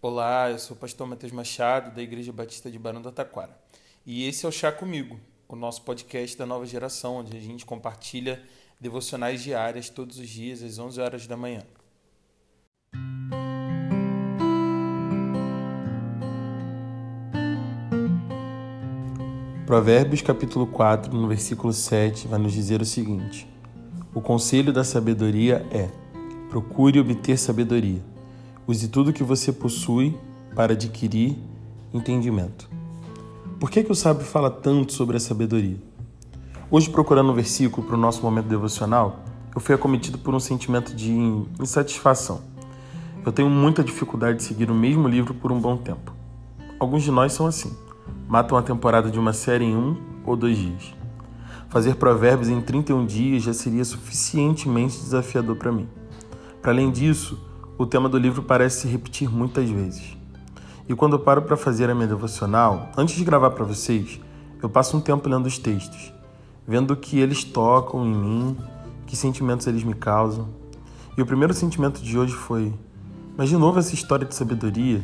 Olá, eu sou o pastor Matheus Machado, da Igreja Batista de Barão do Taquara. E esse é o Chá Comigo, o nosso podcast da nova geração, onde a gente compartilha devocionais diárias todos os dias às 11 horas da manhã. Provérbios capítulo 4, no versículo 7, vai nos dizer o seguinte: O conselho da sabedoria é: procure obter sabedoria. Use tudo que você possui para adquirir entendimento. Por que, que o sábio fala tanto sobre a sabedoria? Hoje, procurando um versículo para o nosso momento devocional, eu fui acometido por um sentimento de insatisfação. Eu tenho muita dificuldade de seguir o mesmo livro por um bom tempo. Alguns de nós são assim matam a temporada de uma série em um ou dois dias. Fazer provérbios em 31 dias já seria suficientemente desafiador para mim. Para além disso, o tema do livro parece se repetir muitas vezes. E quando eu paro para fazer a minha devocional, antes de gravar para vocês, eu passo um tempo lendo os textos, vendo o que eles tocam em mim, que sentimentos eles me causam. E o primeiro sentimento de hoje foi: mas de novo essa história de sabedoria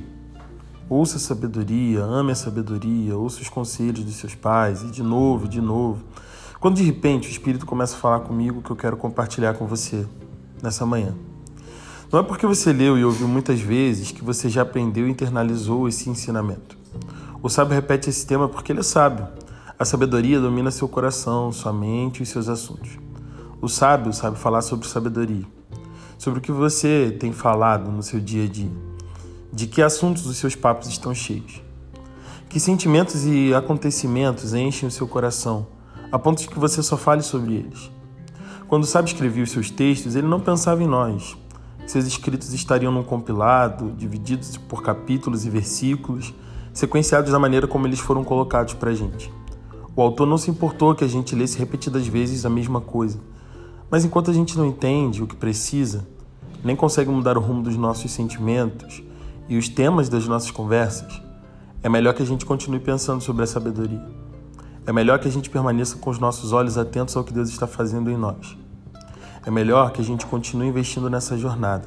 Ouça a sabedoria, ame a sabedoria, ouça os conselhos dos seus pais, e de novo, de novo. Quando de repente o Espírito começa a falar comigo que eu quero compartilhar com você nessa manhã. Não é porque você leu e ouviu muitas vezes que você já aprendeu e internalizou esse ensinamento. O sábio repete esse tema porque ele é sábio. A sabedoria domina seu coração, sua mente e seus assuntos. O sábio sabe falar sobre sabedoria, sobre o que você tem falado no seu dia a dia de que assuntos os seus papos estão cheios. Que sentimentos e acontecimentos enchem o seu coração, a ponto de que você só fale sobre eles. Quando o sábio escrevia os seus textos, ele não pensava em nós. Seus escritos estariam num compilado, divididos por capítulos e versículos, sequenciados da maneira como eles foram colocados para a gente. O autor não se importou que a gente lesse repetidas vezes a mesma coisa. Mas enquanto a gente não entende o que precisa, nem consegue mudar o rumo dos nossos sentimentos, e os temas das nossas conversas, é melhor que a gente continue pensando sobre a sabedoria. É melhor que a gente permaneça com os nossos olhos atentos ao que Deus está fazendo em nós. É melhor que a gente continue investindo nessa jornada.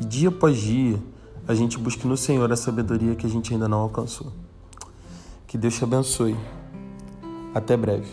E dia após dia, a gente busque no Senhor a sabedoria que a gente ainda não alcançou. Que Deus te abençoe. Até breve.